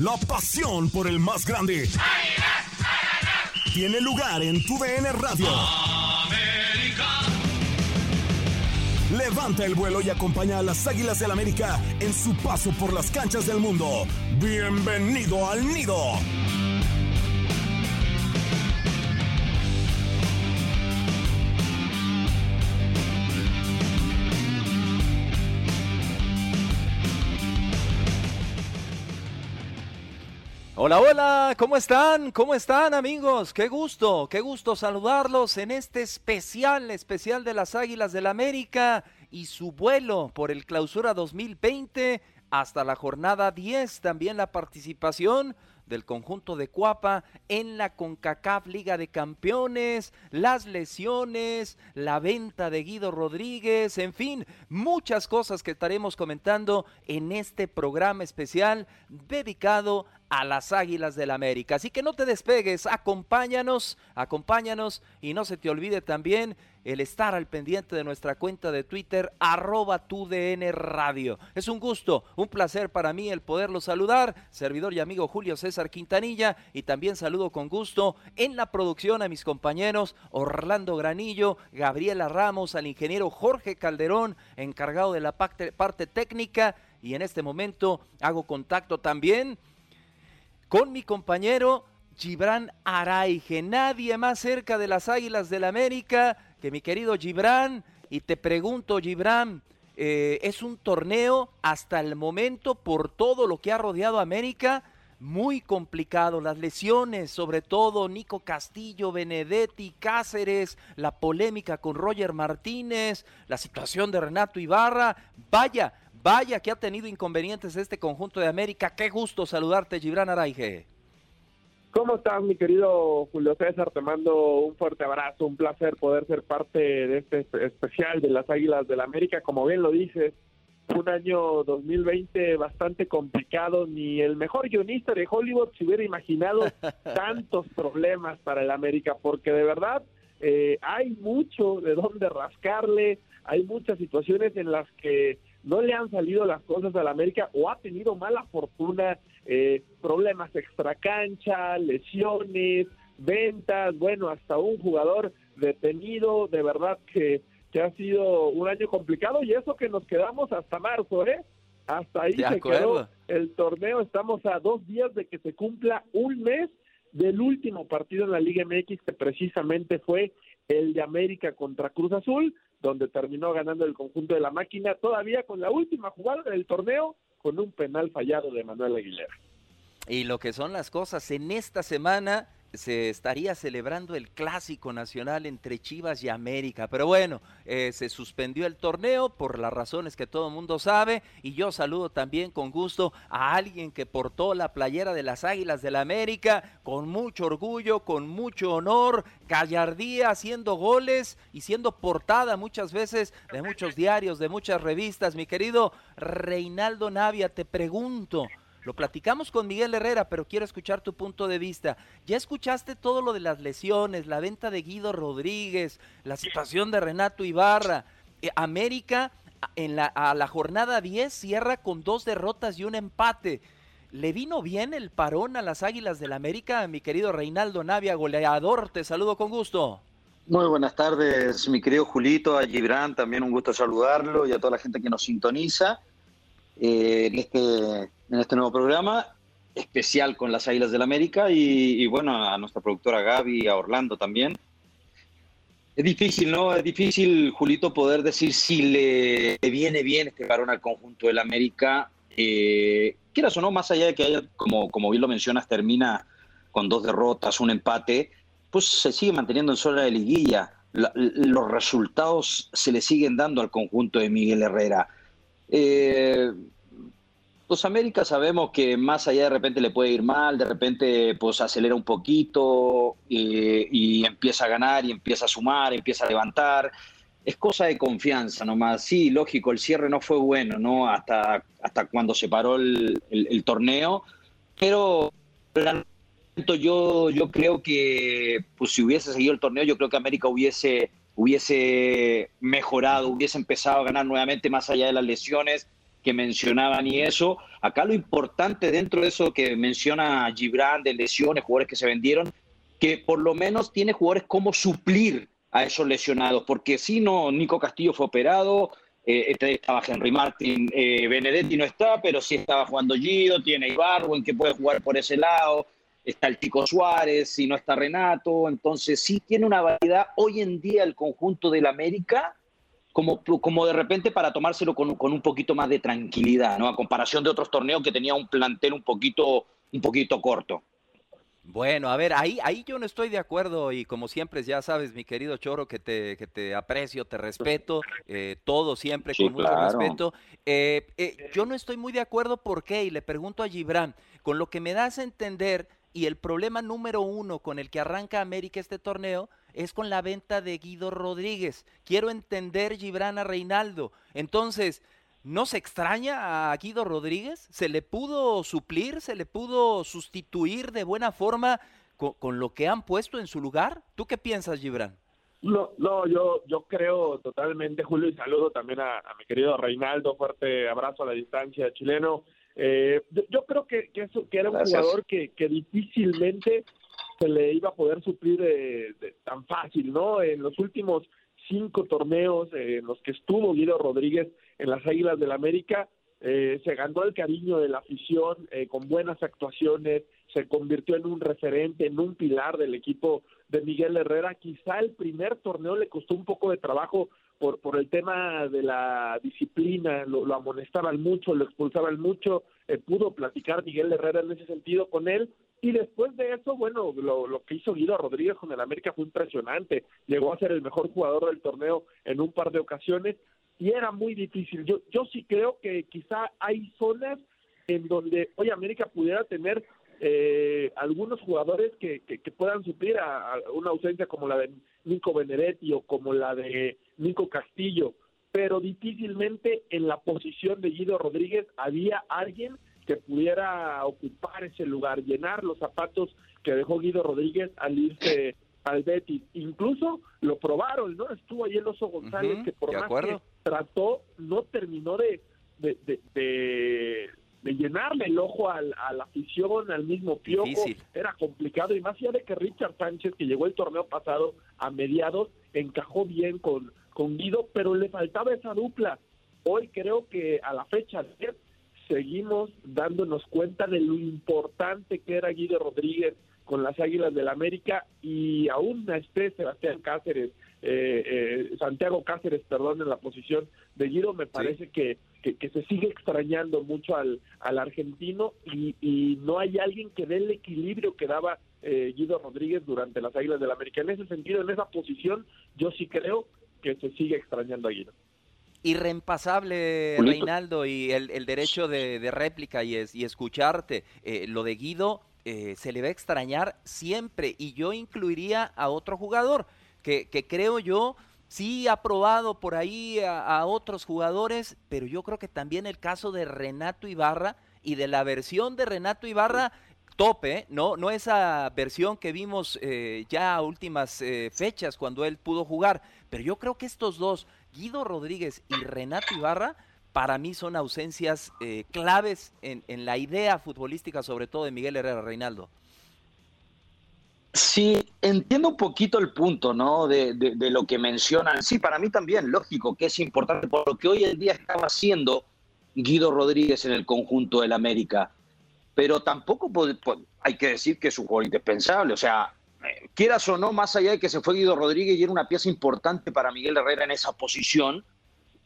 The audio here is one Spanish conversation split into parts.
la pasión por el más grande. Tiene lugar en tu DN Radio. Levanta el vuelo y acompaña a las Águilas del América en su paso por las canchas del mundo. Bienvenido al nido. Hola, hola, ¿cómo están? ¿Cómo están amigos? Qué gusto, qué gusto saludarlos en este especial, especial de las Águilas del América y su vuelo por el clausura 2020 hasta la jornada 10. También la participación del conjunto de Cuapa en la CONCACAF Liga de Campeones, las lesiones, la venta de Guido Rodríguez, en fin, muchas cosas que estaremos comentando en este programa especial dedicado a las Águilas del América. Así que no te despegues, acompáñanos, acompáñanos y no se te olvide también el estar al pendiente de nuestra cuenta de Twitter, arroba DN Radio. Es un gusto, un placer para mí el poderlo saludar, servidor y amigo Julio César Quintanilla, y también saludo con gusto en la producción a mis compañeros Orlando Granillo, Gabriela Ramos, al ingeniero Jorge Calderón, encargado de la parte, técnica, y en este momento hago contacto también con mi compañero Gibran Araige, nadie más cerca de las Águilas del América que mi querido Gibran. Y te pregunto, Gibran, eh, es un torneo hasta el momento por todo lo que ha rodeado a América muy complicado, las lesiones, sobre todo Nico Castillo, Benedetti, Cáceres, la polémica con Roger Martínez, la situación de Renato Ibarra, vaya, Vaya que ha tenido inconvenientes este conjunto de América. Qué gusto saludarte, Gibran Araige. ¿Cómo estás, mi querido Julio César? Te mando un fuerte abrazo, un placer poder ser parte de este especial de las Águilas del la América. Como bien lo dices, un año 2020 bastante complicado. Ni el mejor guionista de Hollywood se hubiera imaginado tantos problemas para el América, porque de verdad eh, hay mucho de dónde rascarle, hay muchas situaciones en las que no le han salido las cosas al América o ha tenido mala fortuna, eh, problemas extracancha, lesiones, ventas, bueno, hasta un jugador detenido, de verdad que, que ha sido un año complicado y eso que nos quedamos hasta marzo, ¿eh? Hasta ahí se quedó el torneo, estamos a dos días de que se cumpla un mes del último partido en la Liga MX que precisamente fue el de América contra Cruz Azul, donde terminó ganando el conjunto de la máquina, todavía con la última jugada del torneo, con un penal fallado de Manuel Aguilera. Y lo que son las cosas, en esta semana se estaría celebrando el clásico nacional entre Chivas y América. Pero bueno, eh, se suspendió el torneo por las razones que todo el mundo sabe. Y yo saludo también con gusto a alguien que portó la playera de las Águilas del la América con mucho orgullo, con mucho honor, gallardía, haciendo goles y siendo portada muchas veces de muchos diarios, de muchas revistas. Mi querido Reinaldo Navia, te pregunto. Lo platicamos con Miguel Herrera, pero quiero escuchar tu punto de vista. Ya escuchaste todo lo de las lesiones, la venta de Guido Rodríguez, la situación de Renato Ibarra. Eh, América en la, a la jornada 10 cierra con dos derrotas y un empate. ¿Le vino bien el parón a las Águilas del América, mi querido Reinaldo Navia, goleador? Te saludo con gusto. Muy buenas tardes, mi querido Julito, a Gibran, también un gusto saludarlo y a toda la gente que nos sintoniza. Eh, en, este, en este nuevo programa especial con las Águilas del América y, bueno, a nuestra productora Gaby, a Orlando también. Es difícil, ¿no? Es difícil, Julito, poder decir si le, viene bien este varón al conjunto del América. Eh, quieras o no, más allá de que haya, como, como bien lo mencionas, termina con dos derrotas, un empate, pues se sigue manteniendo en zona de liguilla. los resultados se le siguen dando al conjunto de Miguel Herrera. Eh, pues América sabemos que más allá de repente le puede ir mal, de repente pues acelera un poquito eh, y empieza a ganar y empieza a sumar, empieza a levantar. Es cosa de confianza nomás. Sí, lógico, el cierre no fue bueno, ¿no? Hasta, hasta cuando se paró el, torneo, pero yo, yo creo que pues si hubiese seguido el torneo, yo creo que América hubiese hubiese mejorado, hubiese empezado a ganar nuevamente más allá de las lesiones. que mencionaban y eso. Acá lo importante dentro de eso que menciona Gibran, de lesiones, jugadores que se vendieron, que por lo menos tiene jugadores como suplir a esos lesionados, porque si no, Nico Castillo fue operado, eh, este estaba Henry Martin, eh, Benedetti no está, pero sí estaba jugando Gido, tiene Ibarwen que puede jugar por ese lado, está el Tico Suárez, si no está Renato, entonces sí tiene una variedad hoy en día el conjunto del América como, como de repente para tomárselo con, con, un poquito más de tranquilidad, ¿no? A comparación de otros torneos que tenía un plantel un poquito, un poquito corto. Bueno, a ver, ahí, ahí yo no estoy de acuerdo y como siempre ya sabes, mi querido Choro, que te, que te aprecio, te respeto, eh, todo siempre con mucho respeto. Eh, eh, yo no estoy muy de acuerdo, ¿por qué? Y le pregunto a Gibran, con lo que me das a entender y el problema número uno con el que arranca América este torneo es con la venta de Guido Rodríguez. Quiero entender, Gibran, a Reinaldo. Entonces, ¿No se extraña a Guido Rodríguez? ¿Se le pudo suplir? ¿Se le pudo sustituir de buena forma con, lo que han puesto en su lugar? ¿Tú qué piensas, Gibran? No, no, yo, yo creo totalmente, Julio, y saludo también a, mi querido Reinaldo, fuerte abrazo a la distancia chileno. Eh, yo, creo que, que, eso, que era un jugador que, que difícilmente se le iba a poder suplir de, tan fácil, ¿no? En los últimos cinco torneos en los que estuvo Guido Rodríguez en las Águilas del América, eh, se ganó el cariño de la afición eh, con buenas actuaciones, se convirtió en un referente, en un pilar del equipo de Miguel Herrera. Quizá el primer torneo le costó un poco de trabajo por, por el tema de la disciplina, lo, amonestaban mucho, lo expulsaban mucho, eh, pudo platicar Miguel Herrera en ese sentido con él, y después de eso, bueno, lo, lo, que hizo Guido Rodríguez con el América fue impresionante. Llegó a ser el mejor jugador del torneo en un par de ocasiones y era muy difícil. Yo, yo sí creo que quizá hay zonas en donde hoy América pudiera tener eh, algunos jugadores que, que, puedan suplir a, una ausencia como la de Nico Benedetti o como la de Nico Castillo, pero difícilmente en la posición de Guido Rodríguez había alguien que pudiera ocupar ese lugar, llenar los zapatos que dejó Guido Rodríguez al irse al Betis. Incluso lo probaron, ¿no? Estuvo ahí el Oso González, que por más que trató, no terminó de, de, de, llenarle el ojo al, a la afición, al mismo Piojo. Era complicado, y más allá de que Richard Sánchez, que llegó el torneo pasado a mediados, encajó bien con, con Guido, pero le faltaba esa dupla. Hoy creo que a la fecha de seguimos dándonos cuenta de lo importante que era Guido Rodríguez con las Águilas del América y aún esté Sebastián Cáceres, eh, eh, Santiago Cáceres, perdón, en la posición de Guido, me parece que, que, se sigue extrañando mucho al, al argentino y, y, no hay alguien que dé el equilibrio que daba eh, Guido Rodríguez durante las Águilas del América. En ese sentido, en esa posición, yo sí creo que se sigue extrañando a Guido irreempasable, Reinaldo, y el, el derecho de, de, réplica y, es, y escucharte. Eh, lo de Guido eh, se le va a extrañar siempre, y yo incluiría a otro jugador que, que creo yo sí ha probado por ahí a, otros jugadores, pero yo creo que también el caso de Renato Ibarra y de la versión de Renato Ibarra tope, no, no esa versión que vimos eh, ya a últimas eh, fechas cuando él pudo jugar, pero yo creo que estos dos, Guido Rodríguez y Renato Ibarra, para mí son ausencias eh, claves en, en, la idea futbolística, sobre todo de Miguel Herrera Reinaldo. Sí, entiendo un poquito el punto, ¿no? De, de, de, lo que mencionan. Sí, para mí también, lógico, que es importante por lo que hoy en día estaba haciendo Guido Rodríguez en el conjunto del América pero tampoco hay que decir que es un jugador indispensable. O sea, eh, quieras o no, más allá de que se fue Guido Rodríguez y era una pieza importante para Miguel Herrera en esa posición,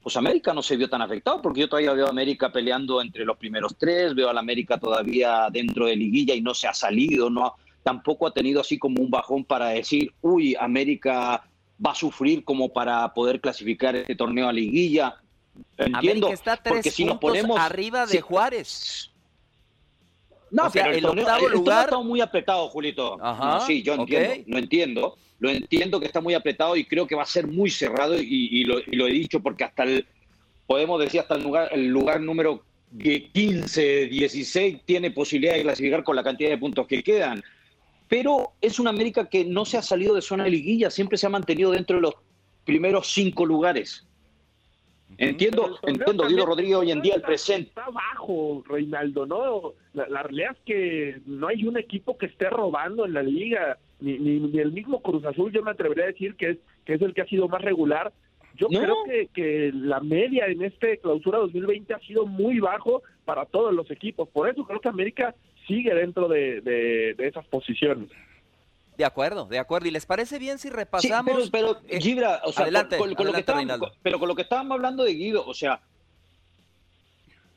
pues América no se vio tan afectado, porque yo todavía veo a América peleando entre los primeros tres, veo a la América todavía dentro de liguilla y no se ha salido, no tampoco ha tenido así como un bajón para decir, uy, América va a sufrir como para poder clasificar este torneo a liguilla. Entiendo, América está tres porque si nos ponemos arriba de Juárez. No, pero el, octavo lugar... estado muy apretado, Julito. sí, yo entiendo, lo entiendo. Lo entiendo que está muy apretado y creo que va a ser muy cerrado y, lo, he dicho porque hasta el, podemos decir hasta el lugar, el lugar número 15, 16 tiene posibilidad de clasificar con la cantidad de puntos que quedan. Pero es una América que no se ha salido de zona de liguilla, siempre se ha mantenido dentro de los primeros cinco lugares. Entiendo, entiendo, Guido Rodríguez hoy en día el presente. Está bajo, Reinaldo, ¿no? La, realidad es que no hay un equipo que esté robando en la liga, ni, ni, el mismo Cruz Azul, yo me atrevería a decir que es, que es el que ha sido más regular. Yo creo que, que la media en este clausura 2020 ha sido muy bajo para todos los equipos. Por eso creo que América sigue dentro de, de esas posiciones. De acuerdo, de acuerdo. ¿Y les parece bien si repasamos? pero, pero Gibra, o sea, adelante, con, lo que estábamos, pero con lo que estábamos hablando de Guido, o sea,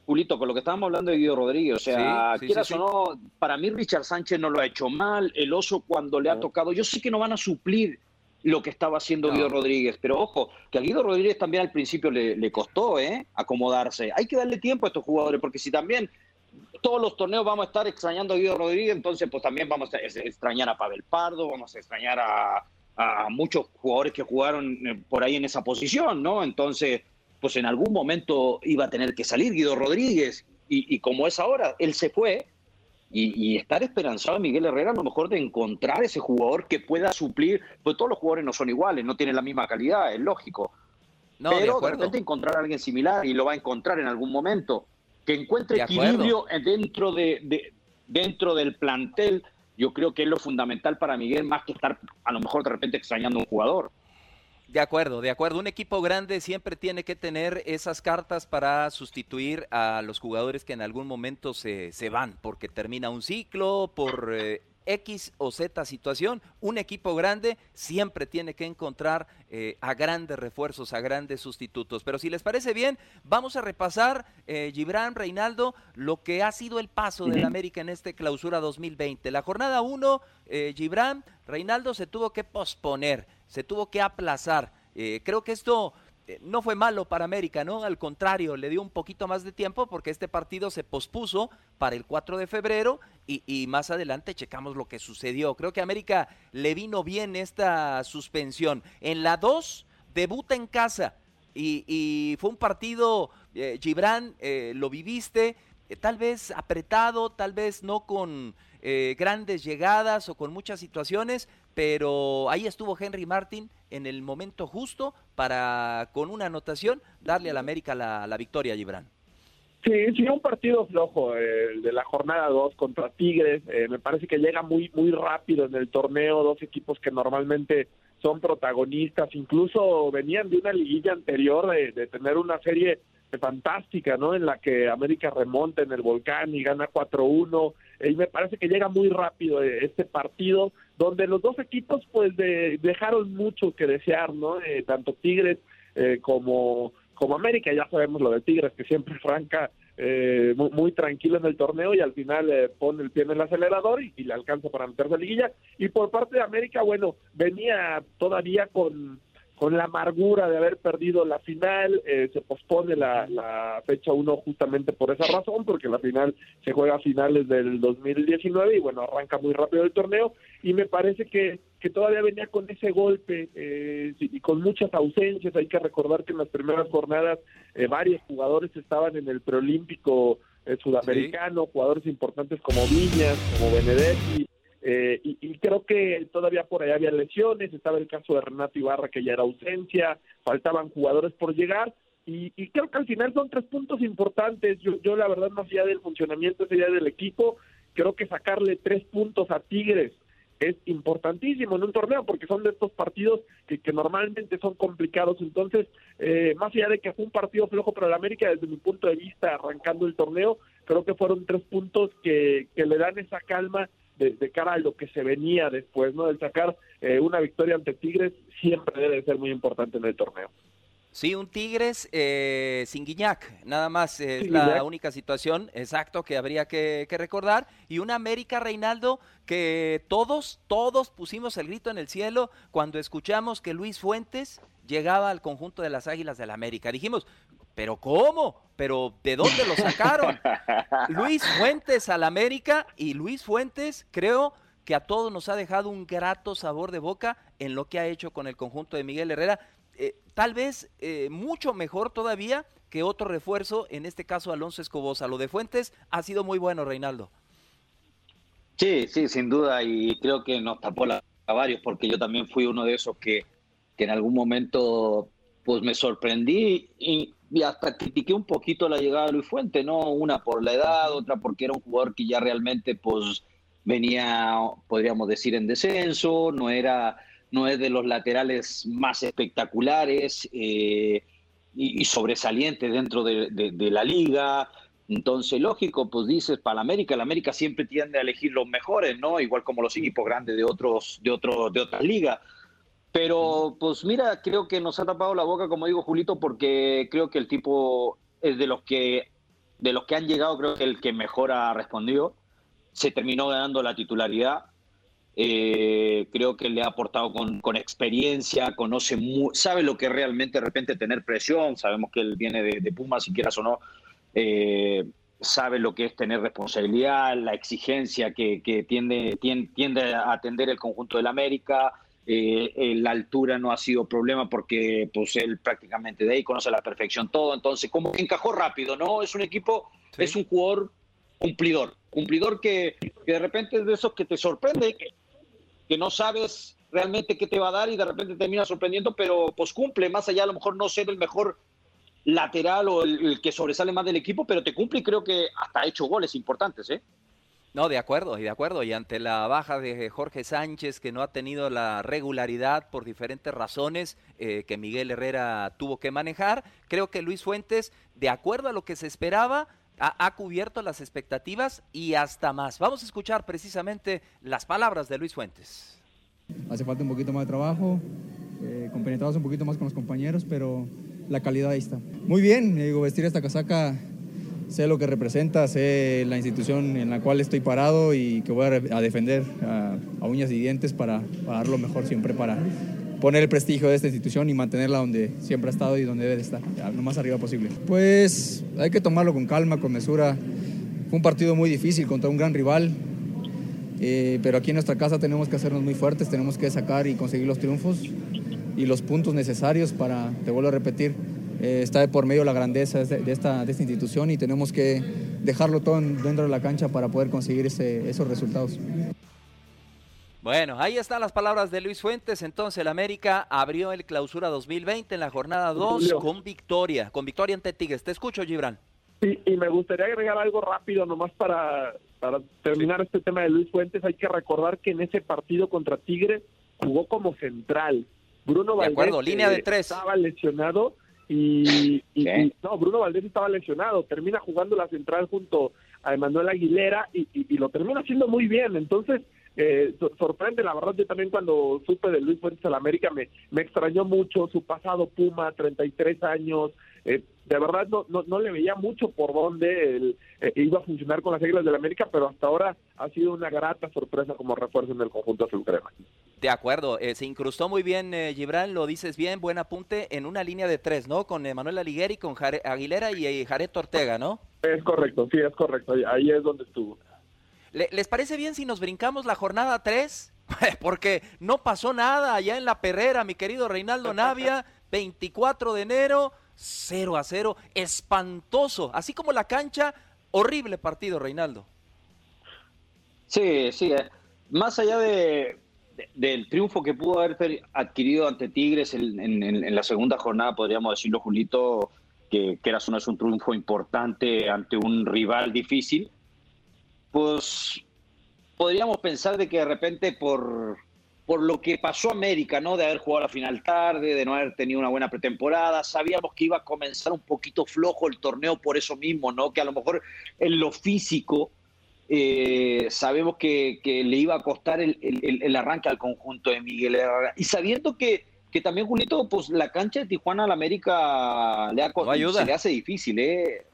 Julito, con lo que estábamos hablando de Guido Rodríguez, o sea, quieras o no, para mí Richard Sánchez no lo ha hecho mal, el oso cuando le ha tocado, yo sé que no van a suplir lo que estaba haciendo Guido Rodríguez, pero ojo, que a Guido Rodríguez también al principio le, le costó ¿eh? acomodarse. Hay que darle tiempo a estos jugadores, porque si también todos los torneos vamos a estar extrañando a Guido Rodríguez, entonces pues también vamos a extrañar a Pavel Pardo, vamos a extrañar a, muchos jugadores que jugaron eh, por ahí en esa posición, ¿no? Entonces, pues en algún momento iba a tener que salir Guido Rodríguez y, como es ahora, él se fue y, estar esperanzado Miguel Herrera a lo mejor de encontrar ese jugador que pueda suplir, pues todos los jugadores no son iguales, no tienen la misma calidad, es lógico. No, pero de, de repente encontrar a alguien similar y lo va a encontrar en algún momento que encuentre equilibrio dentro, de, dentro del plantel, yo creo que es lo fundamental para Miguel, más que estar a lo mejor de repente extrañando a un jugador. De acuerdo, de acuerdo. Un equipo grande siempre tiene que tener esas cartas para sustituir a los jugadores que en algún momento se, se van, porque termina un ciclo, por eh, X o Z situación, un equipo grande siempre tiene que encontrar eh, a grandes refuerzos, a grandes sustitutos. Pero si les parece bien, vamos a repasar, eh, Gibran, Reinaldo, lo que ha sido el paso del América en este clausura 2020. La jornada 1, eh, Gibran, Reinaldo se tuvo que posponer, se tuvo que aplazar. Eh, creo que esto no fue malo para América, ¿no? Al contrario, le dio un poquito más de tiempo porque este partido se pospuso para el 4 de febrero y, más adelante checamos lo que sucedió. Creo que a América le vino bien esta suspensión. En la 2 debuta en casa y, fue un partido, eh, Gibran, eh, lo viviste, tal vez apretado, tal vez no con grandes llegadas o con muchas situaciones, pero ahí estuvo Henry Martin en el momento justo para, con una anotación, darle al América la, victoria, Gibran. Sí, sí, un partido flojo el de la jornada 2 contra Tigres. Eh, me parece que llega muy, muy rápido en el torneo, dos equipos que normalmente son protagonistas, incluso venían de una liguilla anterior de, de tener una serie fantástica, ¿no? En la que América remonta en el volcán y gana 4-1. Y me parece que llega muy rápido eh, este partido donde los dos equipos pues dejaron mucho que desear, ¿no? Eh, tanto Tigres eh, como, como América, ya sabemos lo de Tigres, que siempre franca eh, muy, tranquilo en el torneo y al final pone el pie en el acelerador y, le alcanza para meterse a liguilla. Y por parte de América, bueno, venía todavía con con la amargura de haber perdido la final, eh, se pospone la, fecha 1 justamente por esa razón, porque la final se juega a finales del 2019 y bueno, arranca muy rápido el torneo. Y me parece que, que todavía venía con ese golpe eh, y con muchas ausencias, hay que recordar que en las primeras jornadas eh, varios jugadores estaban en el preolímpico sudamericano, jugadores importantes como Viñas, como Benedetti, eh, y, creo que todavía por allá había lesiones, estaba el caso de Renato Ibarra que ya era ausencia, faltaban jugadores por llegar y, creo que al final son tres puntos importantes. Yo, yo la verdad más allá del funcionamiento ese del equipo, creo que sacarle tres puntos a Tigres es importantísimo en un torneo porque son de estos partidos que, que normalmente son complicados. Entonces, eh, más allá de que fue un partido flojo para el América, desde mi punto de vista, arrancando el torneo, creo que fueron tres puntos que, que le dan esa calma de, cara a lo que se venía después, ¿no? El sacar eh, una victoria ante Tigres siempre debe ser muy importante en el torneo. Sí, un Tigres eh, sin Guiñac, nada más es la única situación, exacto, que habría que, recordar. Y un América Reinaldo que todos, todos pusimos el grito en el cielo cuando escuchamos que Luis Fuentes llegaba al conjunto de las Águilas del la América. Dijimos, ¿Pero cómo? ¿Pero de dónde lo sacaron? Luis Fuentes al América y Luis Fuentes creo que a todos nos ha dejado un grato sabor de boca en lo que ha hecho con el conjunto de Miguel Herrera. Eh, tal vez eh, mucho mejor todavía que otro refuerzo, en este caso Alonso Escobosa. Lo de Fuentes ha sido muy bueno, Reinaldo. Sí, sí, sin duda, y creo que nos tapó la, a varios, porque yo también fui uno de esos que, que en algún momento pues me sorprendí y y hasta critiqué un poquito la llegada de Luis Fuente, ¿no? Una por la edad, otra porque era un jugador que ya realmente, pues, venía, podríamos decir, en descenso, no era, no es de los laterales más espectaculares eh, y, sobresalientes dentro de, la liga. Entonces, lógico, pues dices, para la América, la América siempre tiende a elegir los mejores, ¿no? Igual como los equipos grandes de otros, de otros, de otras ligas. Pero, pues mira, creo que nos ha tapado la boca, como digo Julito, porque creo que el tipo es de los que, de los que han llegado, creo que el que mejor ha respondido se terminó ganando la titularidad. Eh, creo que le ha aportado con, con experiencia, conoce, sabe lo que realmente de repente tener presión. Sabemos que él viene de, de Pumas, si quieras o no, eh, sabe lo que es tener responsabilidad, la exigencia que, que tiende, tiende, tiende, a atender el conjunto del América. Eh, la altura no ha sido problema porque pues él prácticamente de ahí conoce a la perfección todo, entonces como encajó rápido, ¿no? Es un equipo, es un jugador cumplidor, cumplidor que, de repente es de esos que te sorprende, que, no sabes realmente qué te va a dar y de repente termina sorprendiendo, pero pues cumple, más allá a lo mejor no ser el mejor lateral o el, que sobresale más del equipo, pero te cumple y creo que hasta ha hecho goles importantes, ¿eh? No, de acuerdo, y de acuerdo. Y ante la baja de Jorge Sánchez, que no ha tenido la regularidad por diferentes razones eh, que Miguel Herrera tuvo que manejar, creo que Luis Fuentes, de acuerdo a lo que se esperaba, ha, cubierto las expectativas y hasta más. Vamos a escuchar precisamente las palabras de Luis Fuentes. Hace falta un poquito más de trabajo, eh, compenetrados un poquito más con los compañeros, pero la calidad ahí está. Muy bien, digo, vestir esta casaca, sé lo que representa, sé la institución en la cual estoy parado y que voy a, defender a, uñas y dientes para, para dar lo mejor siempre para, poner el prestigio de esta institución y mantenerla donde siempre ha estado y donde debe de estar, lo más arriba posible. Pues hay que tomarlo con calma, con mesura. Fue un partido muy difícil contra un gran rival, eh, pero aquí en nuestra casa tenemos que hacernos muy fuertes, tenemos que sacar y conseguir los triunfos y los puntos necesarios para, te vuelvo a repetir, eh, está de por medio la grandeza de, esta, de esta institución y tenemos que dejarlo todo dentro de la cancha para poder conseguir esos resultados. Bueno, ahí están las palabras de Luis Fuentes. Entonces, el América abrió el clausura 2020 en la jornada 2 con victoria, con victoria ante Tigres. Te escucho, Gibran. Sí, y me gustaría agregar algo rápido nomás para, para terminar este tema de Luis Fuentes. Hay que recordar que en ese partido contra Tigres jugó como central. Bruno Valdés acuerdo, línea de tres. estaba lesionado y, no, Bruno Valdés estaba lesionado. Termina jugando la central junto a Emanuel Aguilera y, y lo termina haciendo muy bien. Entonces, eh, sorprende, la verdad, yo también cuando supe de Luis Fuentes al América me, me extrañó mucho su pasado Puma, 33 años, eh, de verdad no, no, le veía mucho por dónde él, eh, iba a funcionar con las reglas del América, pero hasta ahora ha sido una grata sorpresa como refuerzo en el conjunto azul crema. De acuerdo, se incrustó muy bien Gibran, lo dices bien, buen apunte en una línea de tres, ¿no? Con Manuel Aligueri, con Aguilera y Jared Ortega, ¿no? Es correcto, sí, es correcto, ahí es donde estuvo. ¿Les parece bien si nos brincamos la jornada 3? Porque no pasó nada allá en la perrera, mi querido Reinaldo Navia, 24 de enero, 0 a 0, espantoso, así como la cancha, horrible partido, Reinaldo. Sí, sí, eh. más allá de, del triunfo que pudo haber adquirido ante Tigres en, la segunda jornada, podríamos decirlo, Julito, que, que era es un triunfo importante ante un rival difícil pues podríamos pensar de que de repente por, por lo que pasó América, ¿no? De haber jugado la final tarde, de no haber tenido una buena pretemporada, sabíamos que iba a comenzar un poquito flojo el torneo por eso mismo, ¿no? Que a lo mejor en lo físico eh, sabemos que, le iba a costar el, el, arranque al conjunto de Miguel Herrera. Y sabiendo que, que también, Julito, pues la cancha de Tijuana al América le se le hace difícil, ¿eh?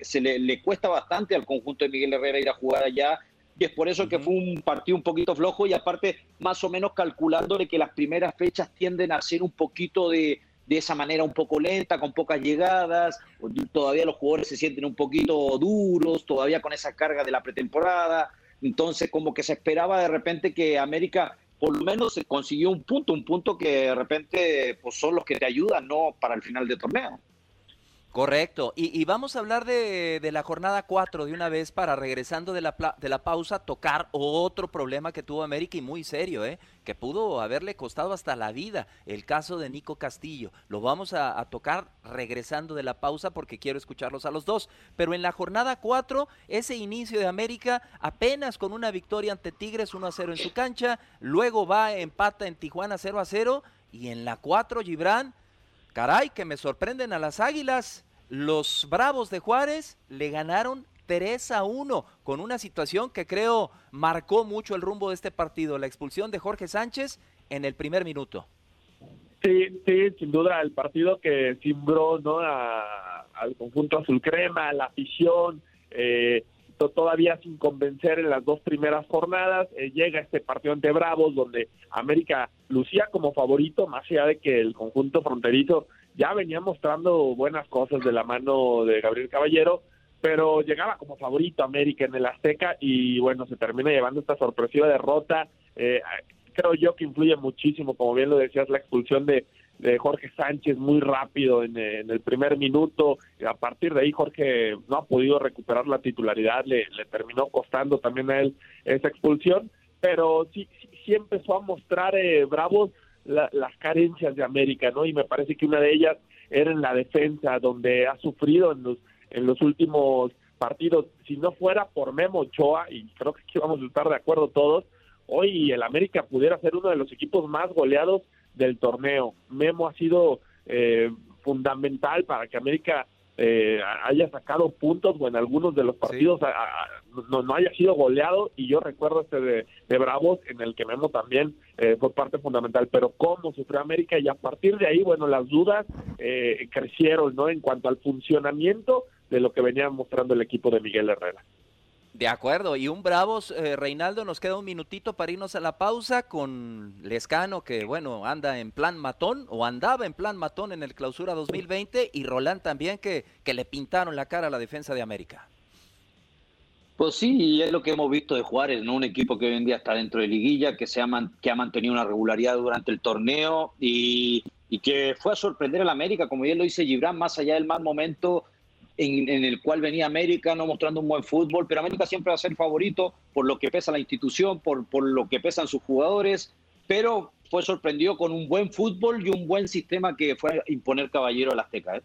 se le, cuesta bastante al conjunto de Miguel Herrera ir a jugar allá. Y es por eso que fue un partido un poquito flojo y aparte más o menos calculándole que las primeras fechas tienden a ser un poquito de, de esa manera un poco lenta, con pocas llegadas, todavía los jugadores se sienten un poquito duros, todavía con esa carga de la pretemporada, entonces como que se esperaba de repente que América por lo menos se consiguió un punto, un punto que de repente pues, son los que te ayudan, ¿no? Para el final de torneo. Correcto. Y, vamos a hablar de, la jornada 4 de una vez para, regresando de la, de la pausa, tocar otro problema que tuvo América y muy serio, ¿eh? que pudo haberle costado hasta la vida, el caso de Nico Castillo. Lo vamos a, a tocar regresando de la pausa porque quiero escucharlos a los dos. Pero en la jornada 4, ese inicio de América, apenas con una victoria ante Tigres 1 a 0 en su cancha, luego va, empata en Tijuana 0 a 0 y en la 4, Gibran Caray, que me sorprenden a las Águilas. Los Bravos de Juárez le ganaron 3 a 1 con una situación que creo marcó mucho el rumbo de este partido, la expulsión de Jorge Sánchez en el primer minuto. Sí, sí, sin duda el partido que simbró ¿no? al conjunto azul crema, la afición, eh, todavía sin convencer en las dos primeras jornadas. Eh, llega este partido ante Bravos, donde América lucía como favorito, más allá de que el conjunto fronterizo ya venía mostrando buenas cosas de la mano de Gabriel Caballero, pero llegaba como favorito América en el Azteca y bueno, se termina llevando esta sorpresiva derrota. Eh, creo yo que influye muchísimo, como bien lo decías, la expulsión de, de Jorge Sánchez muy rápido en, el primer minuto. A partir de ahí Jorge no ha podido recuperar la titularidad, le, terminó costando también a él esa expulsión, pero sí, sí, empezó a mostrar eh, Bravos las carencias de América, ¿no? Y me parece que una de ellas era en la defensa, donde ha sufrido en los, en los últimos partidos. Si no fuera por Memo Ochoa, y creo que aquí vamos a estar de acuerdo todos, hoy el América pudiera ser uno de los equipos más goleados del torneo. Memo ha sido eh, fundamental para que América eh, haya sacado puntos o en algunos de los partidos no, no, haya sido goleado. Y yo recuerdo este de, de Bravos en el que Memo también eh, fue parte fundamental. Pero cómo sufrió América y a partir de ahí bueno las dudas crecieron no en cuanto al funcionamiento de lo que venía mostrando el equipo de Miguel Herrera de acuerdo, y un Bravos, eh, Reinaldo, nos queda un minutito para irnos a la pausa con Lescano, que bueno, anda en plan matón, o andaba en plan matón en el clausura 2020, y Roland también, que, que le pintaron la cara a la defensa de América. Pues sí, y es lo que hemos visto de Juárez, ¿no? Un equipo que hoy en día está dentro de liguilla, que, se ha, que ha mantenido una regularidad durante el torneo y, y que fue a sorprender al América, como bien lo dice Gibran, más allá del mal momento en, el cual venía América no mostrando un buen fútbol, pero América siempre va a ser favorito por lo que pesa la institución, por, por lo que pesan sus jugadores, pero fue sorprendido con un buen fútbol y un buen sistema que fue a imponer Caballero al Azteca. ¿eh?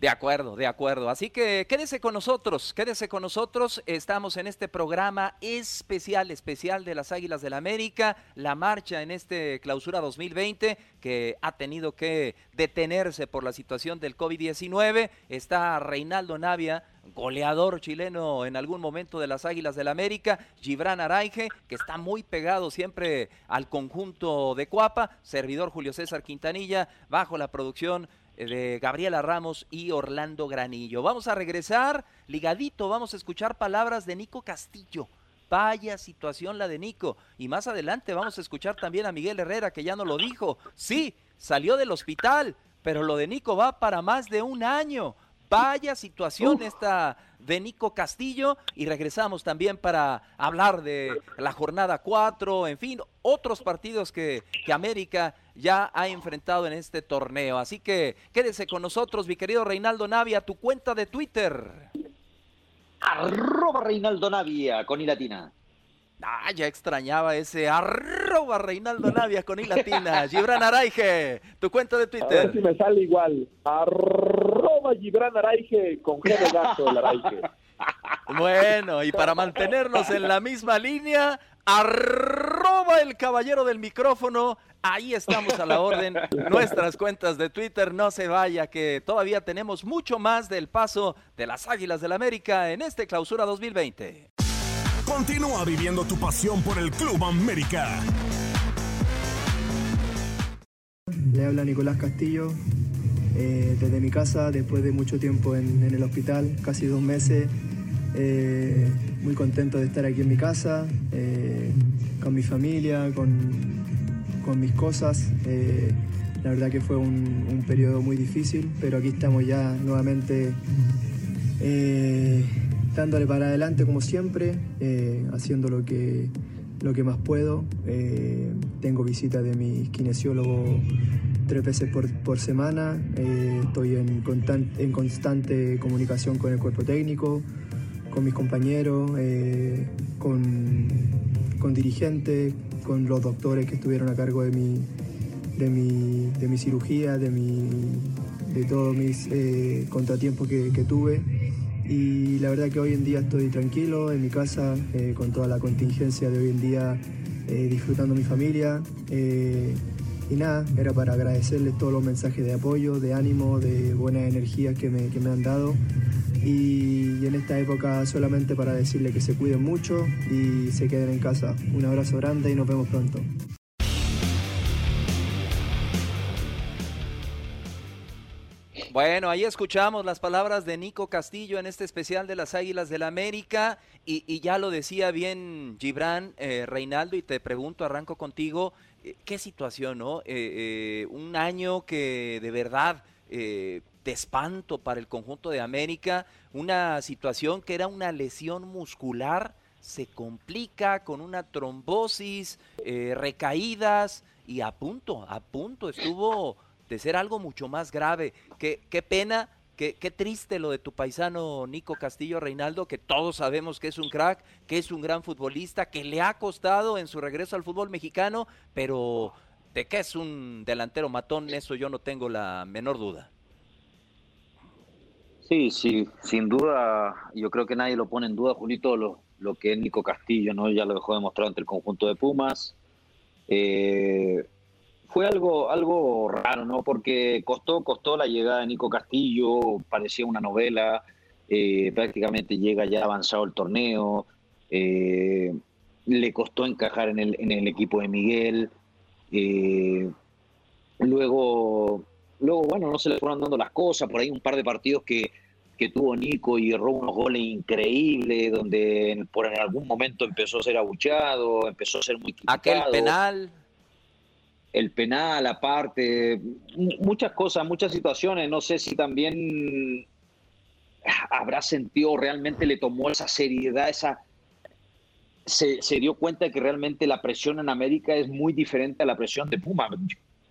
De acuerdo, de acuerdo. Así que quédese con nosotros, quédese con nosotros. Estamos en este programa especial, especial de las Águilas del la América, la marcha en este clausura 2020 que ha tenido que detenerse por la situación del COVID-19. Está Reinaldo Navia, goleador chileno en algún momento de las Águilas del la América, Gibran Araige, que está muy pegado siempre al conjunto de Cuapa, servidor Julio César Quintanilla, bajo la producción de Gabriela Ramos y Orlando Granillo. Vamos a regresar ligadito, vamos a escuchar palabras de Nico Castillo. Vaya situación la de Nico. Y más adelante vamos a escuchar también a Miguel Herrera, que ya no lo dijo. Sí, salió del hospital, pero lo de Nico va para más de un año. Vaya situación esta de Nico Castillo y regresamos también para hablar de la jornada 4, en fin, otros partidos que, que América ya ha enfrentado en este torneo. Así que quédese con nosotros, mi querido Reinaldo Navia, tu cuenta de Twitter. Arroba Reinaldo Navia con I latina. Ah, ya extrañaba ese arroba Reinaldo Navia con I latina. Gibran Araige, tu cuenta de Twitter. A ver si me sale igual. Arroba Gibran Araige con G de gato el Araige. Bueno, y para mantenernos en la misma línea, arroba el caballero del micrófono. Ahí estamos a la orden. Nuestras cuentas de Twitter, no se vaya, que todavía tenemos mucho más del paso de las Águilas del América en este clausura 2020. Continúa viviendo tu pasión por el Club América. Le habla Nicolás Castillo, eh, desde mi casa, después de mucho tiempo en, el hospital, casi dos meses. Eh, muy contento de estar aquí en mi casa, eh, con mi familia, con, con mis cosas. la verdad que fue un, periodo muy difícil, pero aquí estamos ya nuevamente dándole para adelante como siempre, eh, haciendo lo que, lo que más puedo. Eh, tengo visita de mi kinesiólogo tres veces por, por semana. Eh, estoy en constante comunicación con el cuerpo técnico, con mis compañeros, eh, con, con, dirigentes, con los doctores que estuvieron a cargo de mi, de mi, de mi cirugía, de, mi, de todos mis eh, contratiempos que, que, tuve. Y la verdad que hoy en día estoy tranquilo en mi casa, con toda la contingencia de hoy en día, disfrutando mi familia. Y nada, era para agradecerles todos los mensajes de apoyo, de ánimo, de buenas energías que me, que me han dado. Y, en esta época solamente para decirles que se cuiden mucho y se queden en casa. Un abrazo grande y nos vemos pronto. Bueno, ahí escuchamos las palabras de Nico Castillo en este especial de las Águilas del la América y, ya lo decía bien Gibran eh, Reinaldo y te pregunto, arranco contigo, qué situación, ¿no? Eh, un año que de verdad de espanto para el conjunto de América, una situación que era una lesión muscular, se complica con una trombosis, recaídas y a punto, a punto estuvo de ser algo mucho más grave. Qué pena, qué, triste lo de tu paisano Nico Castillo Reinaldo, que todos sabemos que es un crack, que es un gran futbolista, que le ha costado en su regreso al fútbol mexicano, pero de que es un delantero matón, eso yo no tengo la menor duda. Sí, sí, sin duda, yo creo que nadie lo pone en duda, Julito, lo, lo que es Nico Castillo, ¿no? Ya lo dejó demostrado ante el conjunto de Pumas. Eh, fue algo, algo raro, ¿no? Porque costó, costó la llegada de Nico Castillo, parecía una novela, eh, prácticamente llega ya avanzado el torneo, eh, le costó encajar en el, en el equipo de Miguel, eh, luego, luego, bueno, no se le fueron dando las cosas, por ahí un par de partidos que, que tuvo Nico y erró unos goles increíbles, donde por en algún momento empezó a ser abuchado, empezó a ser muy criticado. Aquel penal el penal aparte, muchas cosas, muchas situaciones. No sé si también habrá sentido, realmente le tomó esa seriedad, esa... Se, dio cuenta de que realmente la presión en América es muy diferente a la presión de Puma.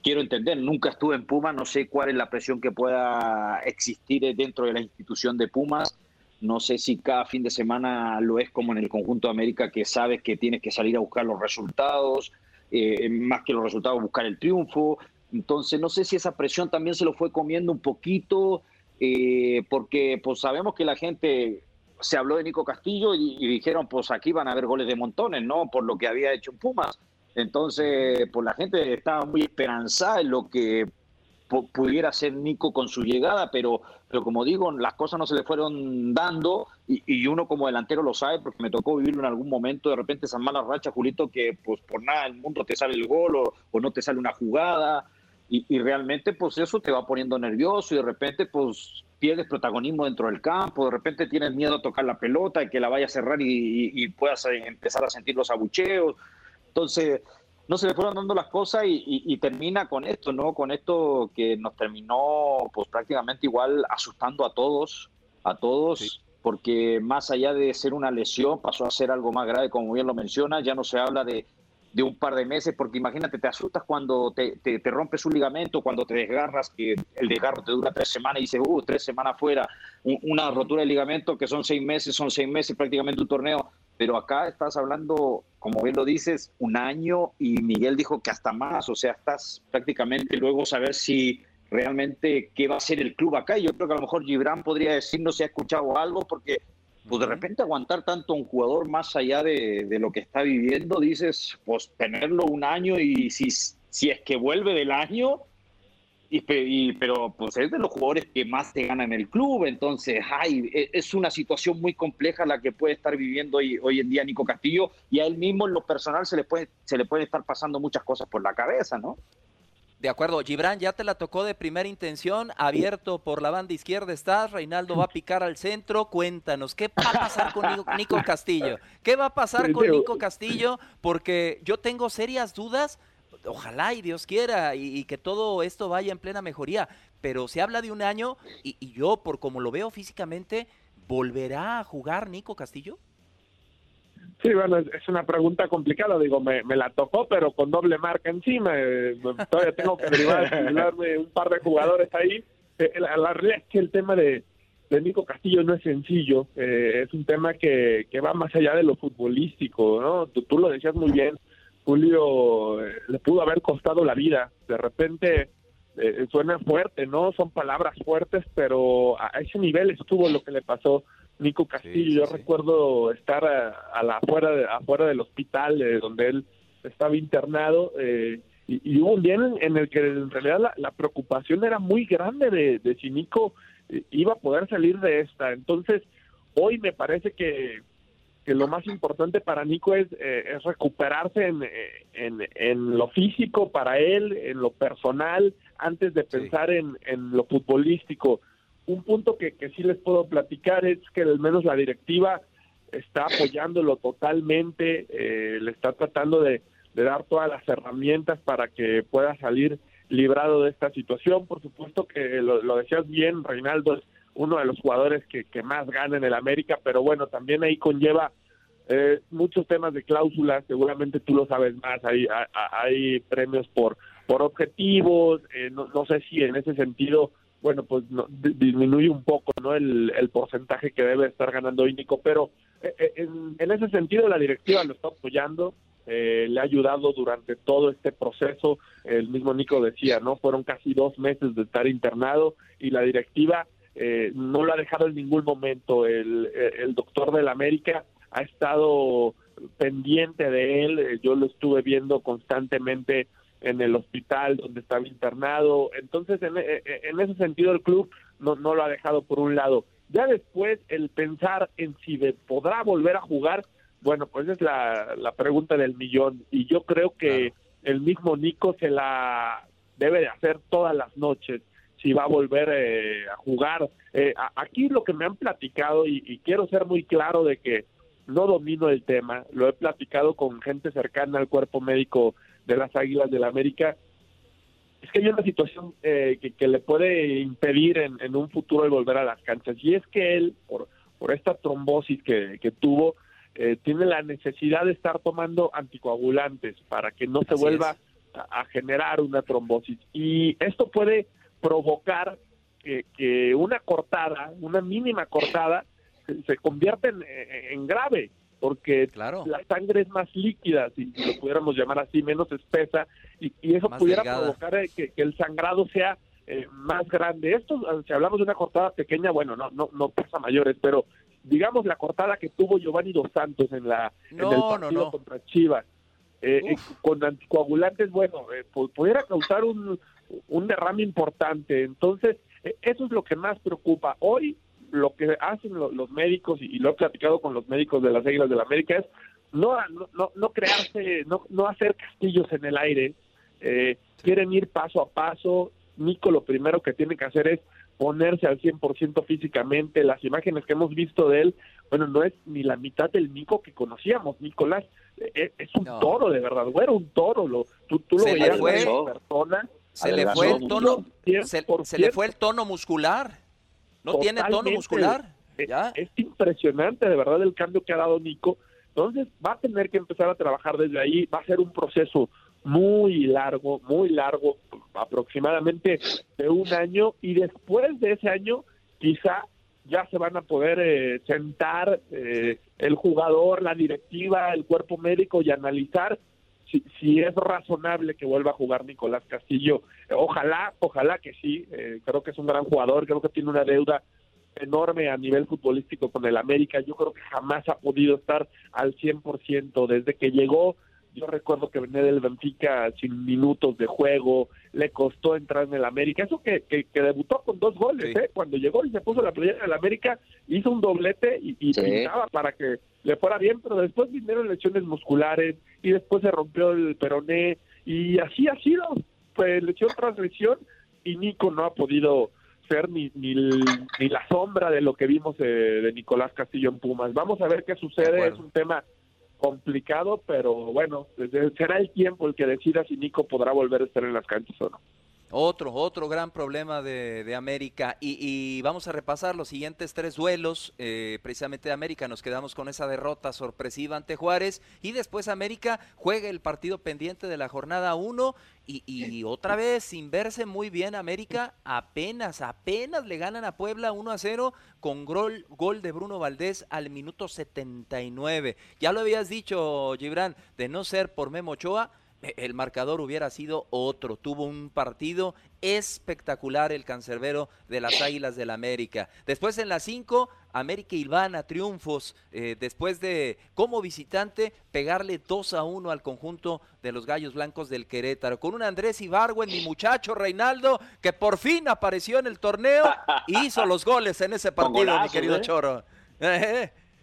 Quiero entender, nunca estuve en Puma, no sé cuál es la presión que pueda existir dentro de la institución de Pumas. No sé si cada fin de semana lo es como en el conjunto de América, que sabes que tienes que salir a buscar los resultados, eh, más que los resultados, buscar el triunfo. Entonces, no sé si esa presión también se lo fue comiendo un poquito, eh, porque pues sabemos que la gente se habló de Nico Castillo y, dijeron, pues aquí van a haber goles de montones, ¿no? Por lo que había hecho en Pumas. Entonces, pues la gente estaba muy esperanzada en lo que pudiera ser Nico con su llegada, pero, pero como digo, las cosas no se le fueron dando y, uno como delantero lo sabe porque me tocó vivirlo en algún momento, de repente esas malas rachas, Julito, que pues por nada el mundo te sale el gol o, no te sale una jugada y, realmente pues eso te va poniendo nervioso y de repente pues pierdes protagonismo dentro del campo, de repente tienes miedo a tocar la pelota y que la vaya a cerrar y, y puedas empezar a sentir los abucheos. Entonces, no se le fueron dando las cosas y, termina con esto, ¿no? Con esto que nos terminó, pues prácticamente igual asustando a todos, a todos, porque más allá de ser una lesión, pasó a ser algo más grave, como bien lo menciona, ya no se habla de, un par de meses, porque imagínate, te asustas cuando te, rompes un ligamento, cuando te desgarras, que el desgarro te dura tres semanas y dices, uh, tres semanas fuera, una rotura de ligamento que son seis meses, son seis meses prácticamente un torneo, pero acá estás hablando, como bien lo dices, un año y Miguel dijo que hasta más, o sea, estás prácticamente luego saber si realmente qué va a ser el club acá. Y yo creo que a lo mejor Gibran podría decirnos si ha escuchado algo, porque pues de repente aguantar tanto a un jugador más allá de, de, lo que está viviendo, dices, pues tenerlo un año y si, si es que vuelve del año, y, pero pues es de los jugadores que más te ganan en el club, entonces ay, e, es una situación muy compleja la que puede estar viviendo hoy, hoy en día Nico Castillo y a él mismo en lo personal se le puede se le puede estar pasando muchas cosas por la cabeza, ¿no? De acuerdo, Gibran ya te la tocó de primera intención, abierto por la banda izquierda estás, Reinaldo va a picar al centro, cuéntanos, ¿qué va a pasar con Nico Castillo? ¿Qué va a pasar con Nico Castillo? Porque yo tengo serias dudas ojalá y Dios quiera y, que todo esto vaya en plena mejoría, pero se habla de un año y, yo, por como lo veo físicamente, ¿volverá a jugar Nico Castillo? Sí, bueno, es una pregunta complicada, digo, me, la tocó, pero con doble marca encima. Eh, todavía tengo que derivarme un par de jugadores ahí. Eh, la, realidad es que el tema de, de Nico Castillo no es sencillo, eh, es un tema que, que va más allá de lo futbolístico, ¿no? Tú, tú lo decías muy bien, Julio, le pudo haber costado la vida. De repente suena fuerte, ¿no? Son palabras fuertes, pero a ese nivel estuvo lo que le pasó Nico Castillo. Yo recuerdo estar a, la afuera, de, afuera del hospital eh, donde él estaba internado eh, y, hubo un día en, el que en realidad la, preocupación era muy grande de, si Nico eh, iba a poder salir de esta. Entonces, hoy me parece que, que lo más importante para Nico es, es recuperarse en, en, en, lo físico para él, en lo personal, antes de pensar en, en lo futbolístico un punto que, que sí les puedo platicar es que al menos la directiva está apoyándolo totalmente, eh, le está tratando de, dar todas las herramientas para que pueda salir librado de esta situación. Por supuesto que lo, decías bien, Reinaldo es uno de los jugadores que, que, más gana en el América, pero bueno, también ahí conlleva eh, muchos temas de cláusulas, seguramente tú lo sabes más, hay, hay, premios por, por objetivos, eh, no, no sé si en ese sentido bueno, pues disminuye un poco no el, porcentaje que debe estar ganando Índico, pero eh, eh, en, ese sentido la directiva lo está apoyando, eh, le ha ayudado durante todo este proceso, el mismo Nico decía, ¿no? Fueron casi dos meses de estar internado y la directiva no lo ha dejado en ningún momento, el, el doctor del América ha estado pendiente de él, yo lo estuve viendo constantemente en el hospital donde estaba internado. Entonces, en, e, e, en, ese sentido, el club no, no lo ha dejado por un lado. Ya después, el pensar en si podrá volver a jugar, bueno, pues es la, la pregunta del millón. Y yo creo que el mismo Nico se la debe de hacer todas las noches si va a volver eh, a jugar. Eh, aquí lo que me han platicado, y, y quiero ser muy claro de que no domino el tema, lo he platicado con gente cercana al cuerpo médico de las Águilas del la América, es que hay una situación eh, que, le puede impedir en, un futuro el volver a las canchas. Y es que él, por, por esta trombosis que, tuvo, eh, tiene la necesidad de estar tomando anticoagulantes para que no se vuelva a, generar una trombosis. Y esto puede provocar que, una cortada, una mínima cortada, se, convierta en grave porque la sangre es más líquida, si, lo pudiéramos llamar así, menos espesa, y, eso pudiera provocar eh, que, el sangrado sea eh, más grande. Esto, si hablamos de una cortada pequeña, bueno, no, no, no pasa mayores, pero digamos la cortada que tuvo Giovanni Dos Santos en la en el partido contra Chivas, eh, con anticoagulantes, bueno, pudiera causar un, un derrame importante. Entonces, eso es lo que más preocupa. Hoy lo que hacen los médicos, y, lo he platicado con los médicos de las Águilas de la América, es no, no, no crearse, no, no hacer castillos en el aire, eh, quieren ir paso a paso. Nico lo primero que tiene que hacer es ponerse al 100% físicamente. Las imágenes que hemos visto de él, bueno, no es ni la mitad del Nico que conocíamos. Nicolás eh, es, un toro, de verdad, güero, un toro. Lo, tú, tú lo veías persona. Se le fue el tono, se le fue el tono muscular. ¿No tiene tono muscular? ¿Ya? Es, impresionante, de verdad, el cambio que ha dado Nico. Entonces, va a tener que empezar a trabajar desde ahí. Va a ser un proceso muy largo, muy largo, aproximadamente de un año. Y después de ese año, quizá ya se van a poder eh, sentar eh, el jugador, la directiva, el cuerpo médico y analizar si, si, es razonable que vuelva a jugar Nicolás Castillo. Ojalá, ojalá que sí. Eh, creo que es un gran jugador, creo que tiene una deuda enorme a nivel futbolístico con el América. Yo creo que jamás ha podido estar al 100% desde que llegó yo recuerdo que venía del Benfica sin minutos de juego, le costó entrar en el América. Eso que, que, debutó con dos goles, ¿eh? Cuando llegó y se puso la playera del América, hizo un doblete y, y pintaba para que le fuera bien, pero después vinieron lesiones musculares y después se rompió el peroné y así ha sido, pues lesión tras lesión y Nico no ha podido ser ni, ni, ni la sombra de lo que vimos de, de Nicolás Castillo en Pumas. Vamos a ver qué sucede, es un tema complicado, pero bueno, será el tiempo el que decida si Nico podrá volver a estar en las canchas o no. Otro, otro gran problema de, América. Y, vamos a repasar los siguientes tres duelos. Eh, precisamente de América nos quedamos con esa derrota sorpresiva ante Juárez. Y después América juega el partido pendiente de la jornada 1. Y, otra vez, sin verse muy bien, América apenas, apenas le ganan a Puebla 1 a 0 con gol, gol de Bruno Valdés al minuto 79. Ya lo habías dicho, Gibran, de no ser por Memo Ochoa el marcador hubiera sido otro. Tuvo un partido espectacular el cancerbero de las Águilas del la América. Después en la 5, América Ilvana, triunfos, eh, después de como visitante pegarle 2 a 1 al conjunto de los Gallos Blancos del Querétaro, con un Andrés Ibargüen, mi muchacho Reinaldo, que por fin apareció en el torneo y hizo los goles en ese partido, mi querido ¿eh? Choro.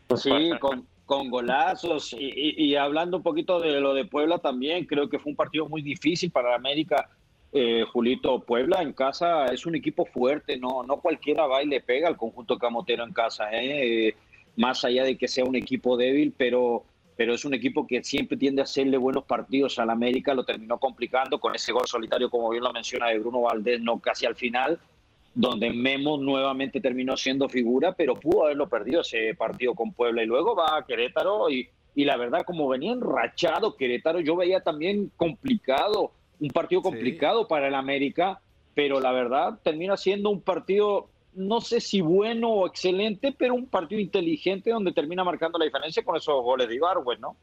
Pues sí, con, con golazos y, hablando un poquito de lo de Puebla también, creo que fue un partido muy difícil para América. Eh, Julito, Puebla en casa es un equipo fuerte, no, no cualquiera va y le pega al conjunto camotero en casa, ¿eh? más allá de que sea un equipo débil, pero, pero es un equipo que siempre tiende a hacerle buenos partidos al América, lo terminó complicando con ese gol solitario, como bien lo menciona de Bruno Valdés, no casi al final, donde Memo nuevamente terminó siendo figura, pero pudo haberlo perdido ese partido con Puebla y luego va a Querétaro y, y la verdad como venía enrachado Querétaro, yo veía también complicado, un partido complicado para el América, pero la verdad termina siendo un partido, no sé si bueno o excelente, pero un partido inteligente donde termina marcando la diferencia con esos goles de Ibarwen, ¿no?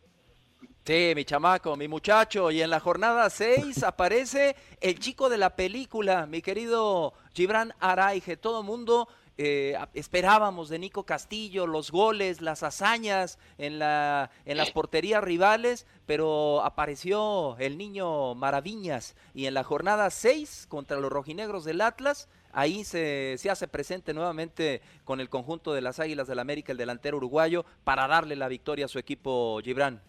Sí, mi chamaco, mi muchacho. Y en la jornada 6 aparece el chico de la película, mi querido Gibran Araige. Todo mundo eh, esperábamos de Nico Castillo, los goles, las hazañas en, la, en las porterías rivales, pero apareció el niño Maraviñas. Y en la jornada 6 contra los rojinegros del Atlas, ahí se, se, hace presente nuevamente con el conjunto de las Águilas del América, el delantero uruguayo, para darle la victoria a su equipo Gibran.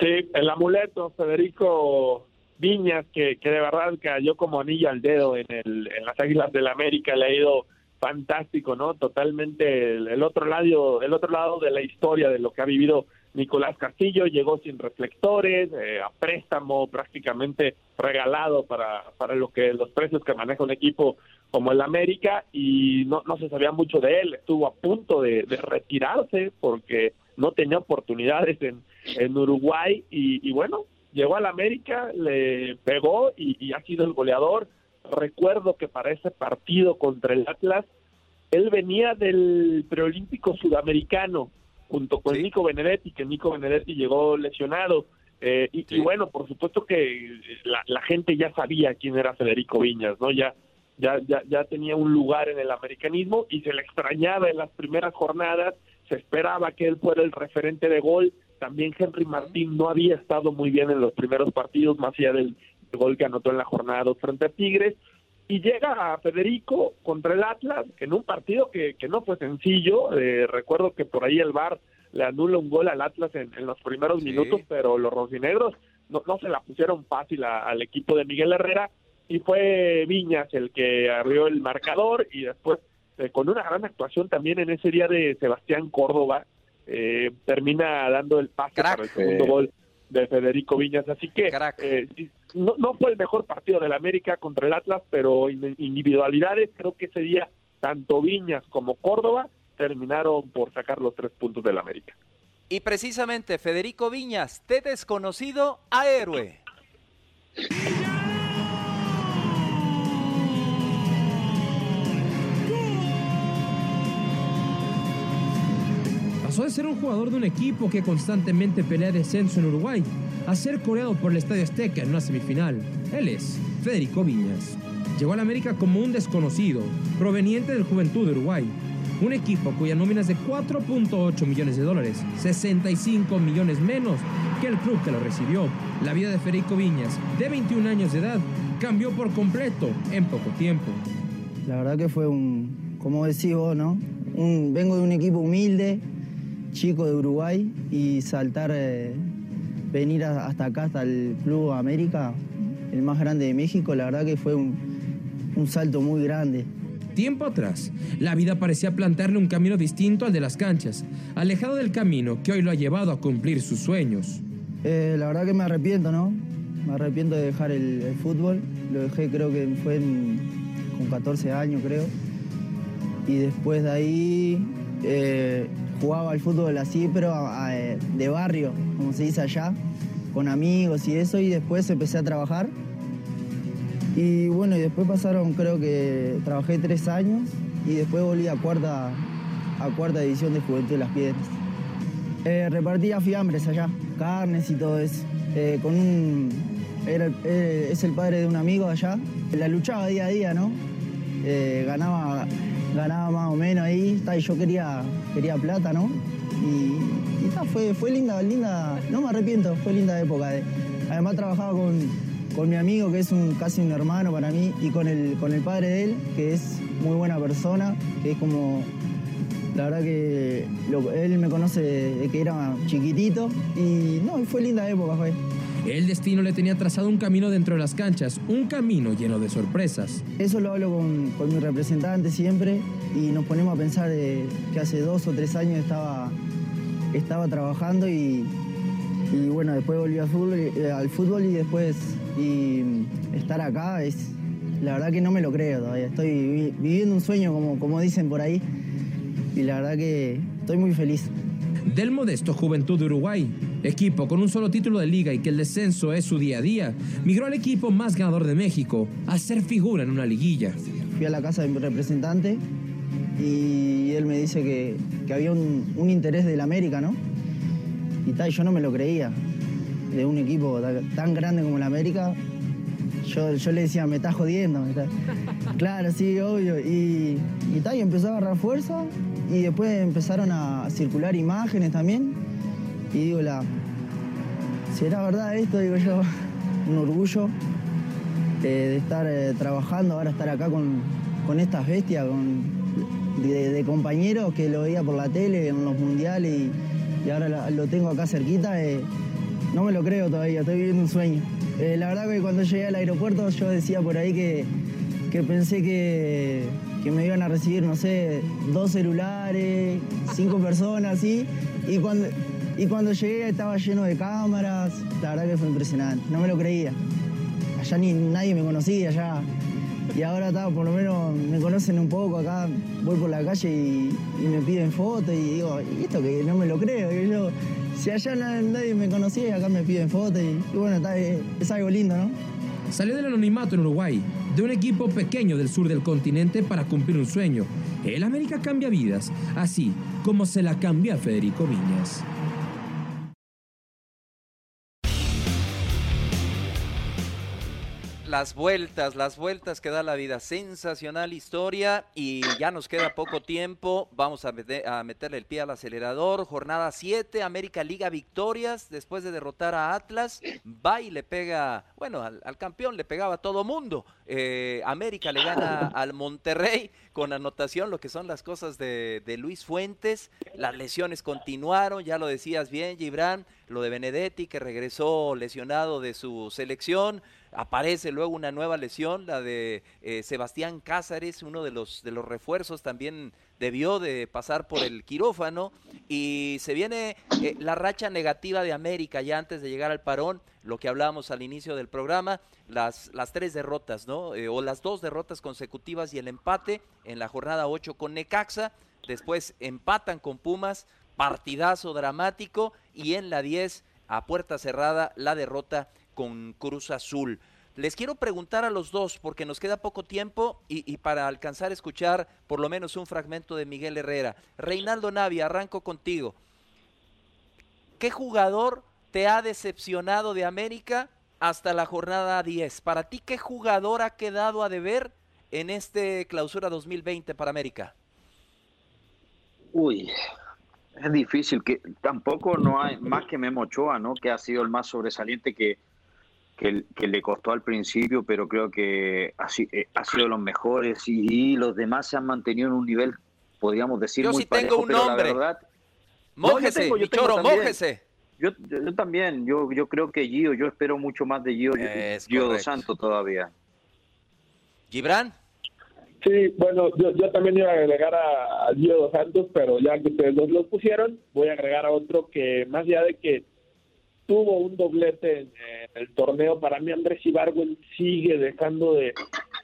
Sí, el amuleto, Federico Viñas, que, que de verdad cayó como anillo al dedo en, el, en las Águilas del América, le ha ido fantástico, ¿no? Totalmente el, otro lado, el otro lado de la historia de lo que ha vivido Nicolás Castillo, llegó sin reflectores, eh, a préstamo prácticamente regalado para, para lo que los precios que maneja un equipo como el América y no, no se sabía mucho de él, estuvo a punto de, de retirarse porque no tenía oportunidades en, en Uruguay y, bueno, llegó al América, le pegó y, ha sido el goleador. Recuerdo que para ese partido contra el Atlas, él venía del preolímpico sudamericano junto con Nico Benedetti, que Nico Benedetti llegó lesionado. Eh, y, bueno, por supuesto que la, la, gente ya sabía quién era Federico Viñas, ¿no? Ya, ya, ya, ya tenía un lugar en el americanismo y se le extrañaba en las primeras jornadas, se esperaba que él fuera el referente de gol también Henry Martín no había estado muy bien en los primeros partidos, más allá del gol que anotó en la jornada 2 frente a Tigres. Y llega a Federico contra el Atlas en un partido que, que no fue sencillo. Eh, recuerdo que por ahí el VAR le anula un gol al Atlas en, los primeros minutos, pero los rojinegros no, no se la pusieron fácil al equipo de Miguel Herrera y fue Viñas el que abrió el marcador y después eh, con una gran actuación también en ese día de Sebastián Córdoba, eh, termina dando el pase para el segundo gol de Federico Viñas. Así que eh, no, no, fue el mejor partido del América contra el Atlas, pero individualidades, creo que ese día tanto Viñas como Córdoba terminaron por sacar los tres puntos del América. Y precisamente Federico Viñas, de desconocido a héroe. Pasó de ser un jugador de un equipo que constantemente pelea descenso en Uruguay a ser coreado por el Estadio Azteca en una semifinal. Él es Federico Viñas. Llegó a la América como un desconocido, proveniente del Juventud de Uruguay, un equipo cuya nómina es de 4.8 millones de dólares, 65 millones menos que el club que lo recibió. La vida de Federico Viñas, de 21 años de edad, cambió por completo en poco tiempo. La verdad que fue un, como decís vos, ¿no? Vengo de un equipo humilde, chico de Uruguay y saltar, eh, venir hasta acá, hasta el Club América, el más grande de México, la verdad que fue un, salto muy grande. Tiempo atrás, la vida parecía plantearle un camino distinto al de las canchas, alejado del camino que hoy lo ha llevado a cumplir sus sueños. Eh, la verdad que me arrepiento, ¿no? me arrepiento de dejar el, fútbol. Lo dejé creo que fue con 14 años, creo. Y después de ahí eh, jugaba al fútbol así, pero eh, de barrio, como se dice allá, con amigos y eso. Y después empecé a trabajar. Y bueno, y después pasaron, creo que trabajé tres años y después volví a cuarta, a cuarta división de Juventud de las Piedras. Eh, repartía fiambres allá, carnes y todo eso. Con un, es el padre de un amigo allá. La luchaba día a día, ¿no? ganaba, ganaba más o menos ahí. y yo quería, quería plata, ¿no? Y, fue, fue linda, linda, no me arrepiento, fue linda época. además trabajaba con, con mi amigo, que es un, casi un hermano para mí, y con el, con el padre de él, que es muy buena persona, que es como la verdad que él me conoce de que era chiquitito y no, fue linda época, fue. El destino le tenía trazado un camino dentro de las canchas, un camino lleno de sorpresas. Eso lo hablo con, con mi representante siempre y nos ponemos a pensar que hace dos o tres años estaba, estaba trabajando y, bueno, después volví al fútbol, eh, al fútbol y después y estar acá es, la verdad que no me lo creo todavía. Estoy viviendo un sueño, como, como dicen por ahí, y la verdad que estoy muy feliz. Del modesto Juventud de Uruguay, equipo con un solo título de liga y que el descenso es su día a día, migró al equipo más ganador de México, a ser figura en una liguilla. Fui a la casa de mi representante y él me dice que, que había un, un, interés del América, ¿no? Y tal, yo no me lo creía. De un equipo tan grande como el América, yo, yo le decía, me estás jodiendo. claro, sí, obvio. Y, y tal, y empezó a agarrar fuerza y después empezaron a circular imágenes también. Y digo, la, ¿será verdad esto? Digo yo, un orgullo eh, de estar eh, trabajando, ahora estar acá con, con estas bestias, con, de, compañeros que lo veía por la tele en los mundiales y, ahora lo, tengo acá cerquita. Eh, no me lo creo todavía, estoy viviendo un sueño. La verdad que cuando llegué al aeropuerto yo decía por ahí que, que pensé que, que me iban a recibir, no sé, dos celulares, cinco personas, así. Y cuando, y cuando llegué estaba lleno de cámaras, la verdad que fue impresionante, no me lo creía. Allá ni nadie me conocía, ya. Y ahora está, por lo menos me conocen un poco acá, voy por la calle y, me piden fotos y digo, ¿y esto que no me lo creo? Y yo, si allá nadie me conocía, acá me piden fotos y, bueno, está, es algo lindo, ¿no? Salió del anonimato en Uruguay, de un equipo pequeño del sur del continente para cumplir un sueño. El América cambia vidas, así como se la cambia Federico Viñas. Las vueltas, las vueltas que da la vida. Sensacional historia y ya nos queda poco tiempo. Vamos a, meterle el pie al acelerador. Jornada 7, América Liga Victorias. Después de derrotar a Atlas, va y le pega, bueno, al, campeón le pegaba a todo mundo. Eh, América le gana al Monterrey con anotación, lo que son las cosas de, de Luis Fuentes. Las lesiones continuaron, ya lo decías bien, Gibran. Lo de Benedetti, que regresó lesionado de su selección aparece luego una nueva lesión, la de eh, Sebastián Cázares, uno de los, de los refuerzos también debió de pasar por el quirófano y se viene eh, la racha negativa de América ya antes de llegar al parón, lo que hablábamos al inicio del programa, las, las tres derrotas, ¿no? Eh, o las dos derrotas consecutivas y el empate en la jornada 8 con Necaxa, después empatan con Pumas, partidazo dramático y en la 10 a puerta cerrada la derrota con Cruz Azul. Les quiero preguntar a los dos, porque nos queda poco tiempo y, para alcanzar a escuchar por lo menos un fragmento de Miguel Herrera. Reinaldo Navia, arranco contigo. ¿Qué jugador te ha decepcionado de América hasta la jornada 10? Para ti, ¿qué jugador ha quedado a deber en este clausura 2020 para América? Uy, es difícil, que tampoco no hay más que Memo Ochoa, ¿no? Que ha sido el más sobresaliente que, que, le costó al principio, pero creo que ha, eh, ha sido de los mejores y, los demás se han mantenido en un nivel, podríamos decir, yo muy sí tengo un nombre. Mójese, yo, Yo, yo, también, yo, yo creo que Gio, yo espero mucho más de Gio, Gio dos Santos todavía. ¿Gibran? Sí, bueno, yo, yo también iba a agregar a, Gio dos Santos, pero ya que ustedes dos los pusieron, voy a agregar a otro que más allá de que tuvo un doblete en, el torneo. Para mí Andrés Ibargüen sigue dejando de...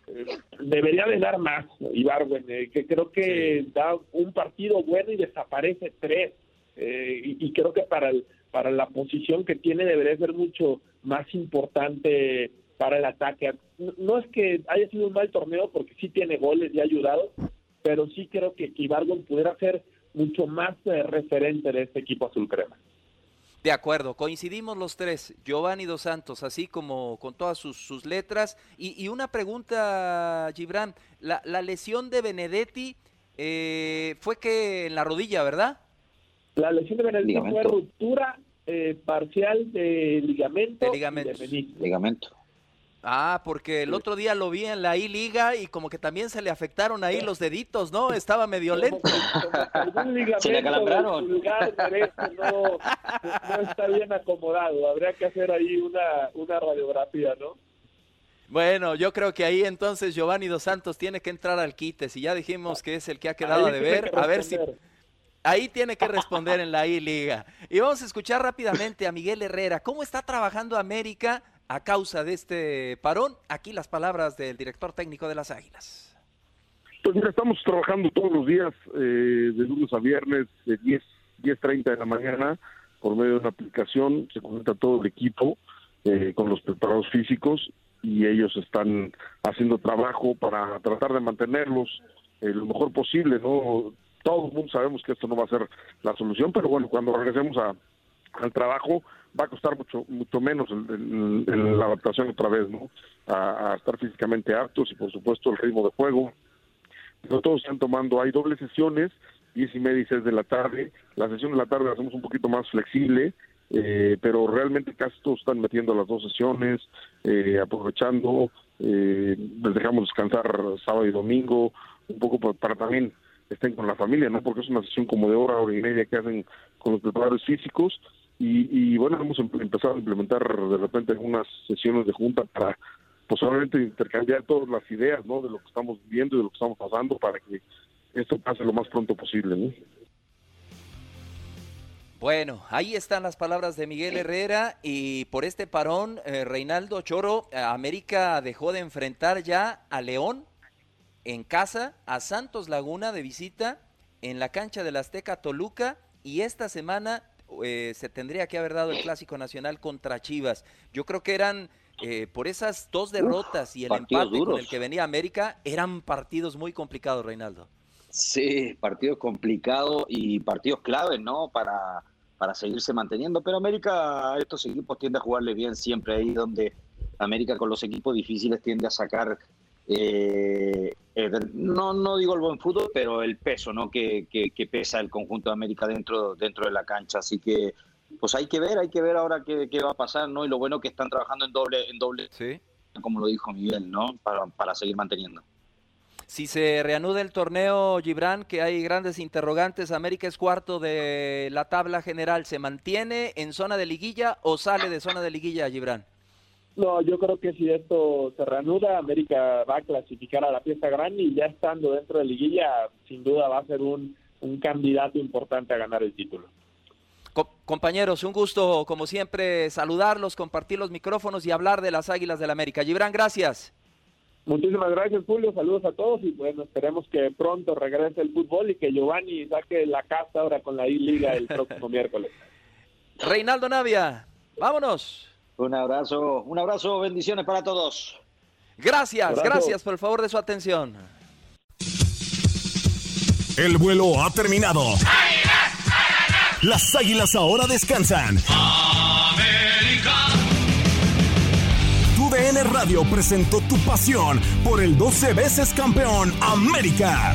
Eh, debería de dar más Ibargüen, eh, que creo que da un partido bueno y desaparece tres. Eh, y, creo que para, el, para la posición que tiene debería ser mucho más importante para el ataque. No, es que haya sido un mal torneo porque sí tiene goles y ha ayudado, pero sí creo que Ibargüen pudiera ser mucho más referente de este equipo azul crema. De acuerdo, coincidimos los tres, Giovanni Dos Santos, así como con todas sus, letras. Y, una pregunta, Gibran, la, lesión de Benedetti eh, fue que en la rodilla, ¿verdad? La lesión de Benedetti fue ruptura eh, parcial de ligamento. De ligamento. Ah, porque el otro día lo vi en la I-Liga y como que también se le afectaron ahí los deditos, ¿no? Estaba medio lento. se le calambraron. no, no, está bien acomodado. Habría que hacer ahí una, una radiografía, ¿no? Bueno, yo creo que ahí entonces Giovanni Dos Santos tiene que entrar al quite. Si ya dijimos que es el que ha quedado de ver, a ver si... Ahí tiene que responder en la I-Liga. Y vamos a escuchar rápidamente a Miguel Herrera. ¿Cómo está trabajando América a causa de este parón. Aquí las palabras del director técnico de las Águilas. Pues mira, estamos trabajando todos los días, eh, de lunes a viernes, de 10, 10.30 de la mañana, por medio de una aplicación, se conecta todo el equipo eh, con los preparados físicos y ellos están haciendo trabajo para tratar de mantenerlos eh, lo mejor posible, ¿no? Todo el mundo sabemos que esto no va a ser la solución, pero bueno, cuando regresemos a, al trabajo, va a costar mucho mucho menos la adaptación otra vez, ¿no? A, estar físicamente aptos y por supuesto el ritmo de juego. Pero todos están tomando, hay dobles sesiones, diez y media y seis de la tarde. La sesión de la tarde la hacemos un poquito más flexible, eh, pero realmente casi todos están metiendo las dos sesiones, eh, aprovechando, eh, les dejamos descansar sábado y domingo, un poco para, para, también estén con la familia, ¿no? Porque es una sesión como de hora, hora y media que hacen con los preparadores físicos y, bueno, hemos em-, empezado a implementar de repente algunas sesiones de junta para pues, intercambiar todas las ideas ¿no? de lo que estamos viendo y de lo que estamos pasando para que esto pase lo más pronto posible. Bueno, ahí están las palabras de Miguel Herrera y por este parón, eh, Reinaldo Choro, eh, América dejó de enfrentar ya a León en casa, a Santos Laguna de visita, en la cancha del Azteca Toluca y esta semana eh, se tendría que haber dado el clásico nacional contra Chivas. Yo creo que eran, eh, por esas dos derrotas y el empate con el que venía América, eran partidos muy complicados, Reinaldo. Sí, partidos complicados y partidos claves, ¿no? Para, para seguirse manteniendo. Pero América, estos equipos tienden a jugarle bien siempre ahí donde América con los equipos difíciles tiende a sacar eh, eh, no, no digo el buen fútbol, pero el peso ¿no? que, que, pesa el conjunto de América dentro, dentro de la cancha. Así que pues hay que ver, hay que ver ahora qué, qué va a pasar, ¿no? Y lo bueno que están trabajando en doble, en doble, ¿Sí? como lo dijo Miguel, ¿no? Para, para seguir manteniendo. Si se reanuda el torneo, Gibran, que hay grandes interrogantes, América es cuarto de la tabla general, ¿se mantiene en zona de liguilla o sale de zona de liguilla, Gibran? No, yo creo que si esto se reanuda, América va a clasificar a la fiesta grande y ya estando dentro de liguilla, sin duda va a ser un, candidato importante a ganar el título. compañeros, un gusto, como siempre, saludarlos, compartir los micrófonos y hablar de las Águilas del la América. Gibran, gracias. Muchísimas gracias, Julio. Saludos a todos y bueno, esperemos que pronto regrese el fútbol y que Giovanni saque la casa ahora con la I-Liga el próximo miércoles. Reinaldo Navia, vámonos. Un abrazo, un abrazo, bendiciones para todos. Gracias, gracias por el favor de su atención. El vuelo ha terminado. Las águilas ahora descansan. América. Tu DN Radio presentó tu pasión por el 12 veces campeón América.